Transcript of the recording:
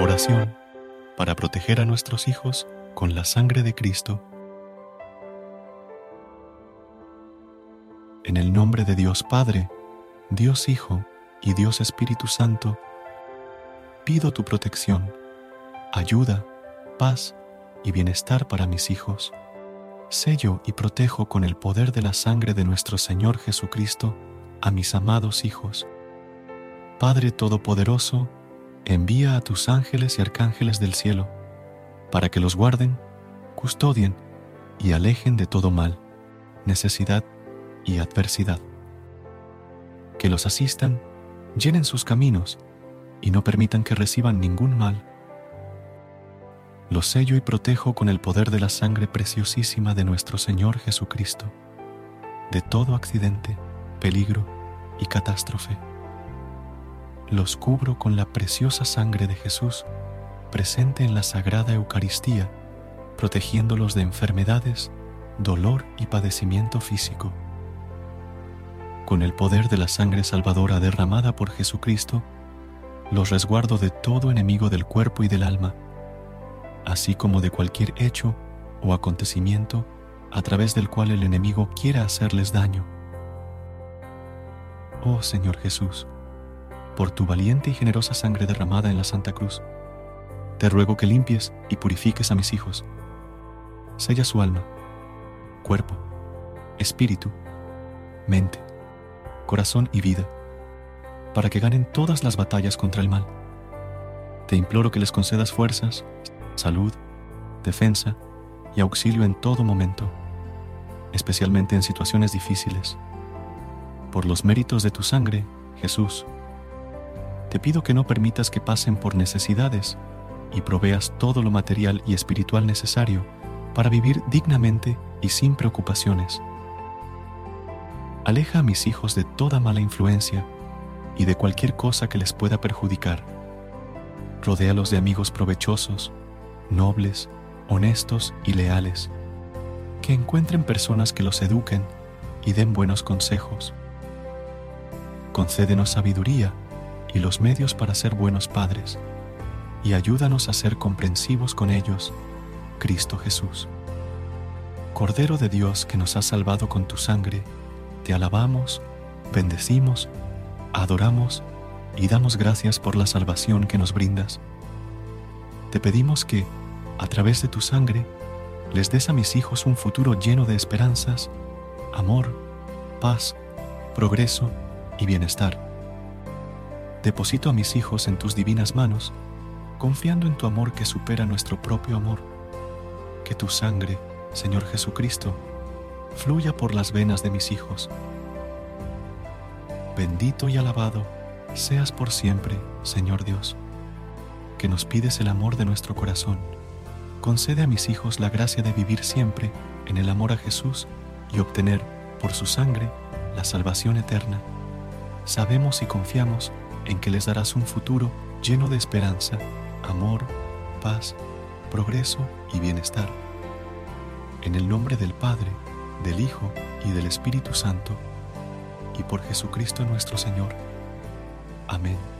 Oración para proteger a nuestros hijos con la sangre de Cristo. En el nombre de Dios Padre, Dios Hijo y Dios Espíritu Santo, pido tu protección, ayuda, paz y bienestar para mis hijos. Sello y protejo con el poder de la sangre de nuestro Señor Jesucristo a mis amados hijos. Padre Todopoderoso, envía a tus ángeles y arcángeles del cielo, para que los guarden, custodien y alejen de todo mal, necesidad y adversidad. Que los asistan, llenen sus caminos y no permitan que reciban ningún mal. Los sello y protejo con el poder de la sangre preciosísima de nuestro Señor Jesucristo, de todo accidente, peligro y catástrofe los cubro con la preciosa sangre de Jesús presente en la Sagrada Eucaristía, protegiéndolos de enfermedades, dolor y padecimiento físico. Con el poder de la sangre salvadora derramada por Jesucristo, los resguardo de todo enemigo del cuerpo y del alma, así como de cualquier hecho o acontecimiento a través del cual el enemigo quiera hacerles daño. Oh Señor Jesús, por tu valiente y generosa sangre derramada en la Santa Cruz, te ruego que limpies y purifiques a mis hijos. Sella su alma, cuerpo, espíritu, mente, corazón y vida, para que ganen todas las batallas contra el mal. Te imploro que les concedas fuerzas, salud, defensa y auxilio en todo momento, especialmente en situaciones difíciles. Por los méritos de tu sangre, Jesús, te pido que no permitas que pasen por necesidades y proveas todo lo material y espiritual necesario para vivir dignamente y sin preocupaciones. Aleja a mis hijos de toda mala influencia y de cualquier cosa que les pueda perjudicar. Rodéalos de amigos provechosos, nobles, honestos y leales, que encuentren personas que los eduquen y den buenos consejos. Concédenos sabiduría y los medios para ser buenos padres, y ayúdanos a ser comprensivos con ellos, Cristo Jesús. Cordero de Dios que nos has salvado con tu sangre, te alabamos, bendecimos, adoramos y damos gracias por la salvación que nos brindas. Te pedimos que, a través de tu sangre, les des a mis hijos un futuro lleno de esperanzas, amor, paz, progreso y bienestar Deposito a mis hijos en tus divinas manos, confiando en tu amor que supera nuestro propio amor. Que tu sangre, Señor Jesucristo, fluya por las venas de mis hijos. Bendito y alabado seas por siempre, Señor Dios, que nos pides el amor de nuestro corazón. Concede a mis hijos la gracia de vivir siempre en el amor a Jesús y obtener, por su sangre, la salvación eterna. Sabemos y confiamos en que les darás un futuro lleno de esperanza, amor, paz, progreso y bienestar. En el nombre del Padre, del Hijo y del Espíritu Santo, y por Jesucristo nuestro Señor. Amén.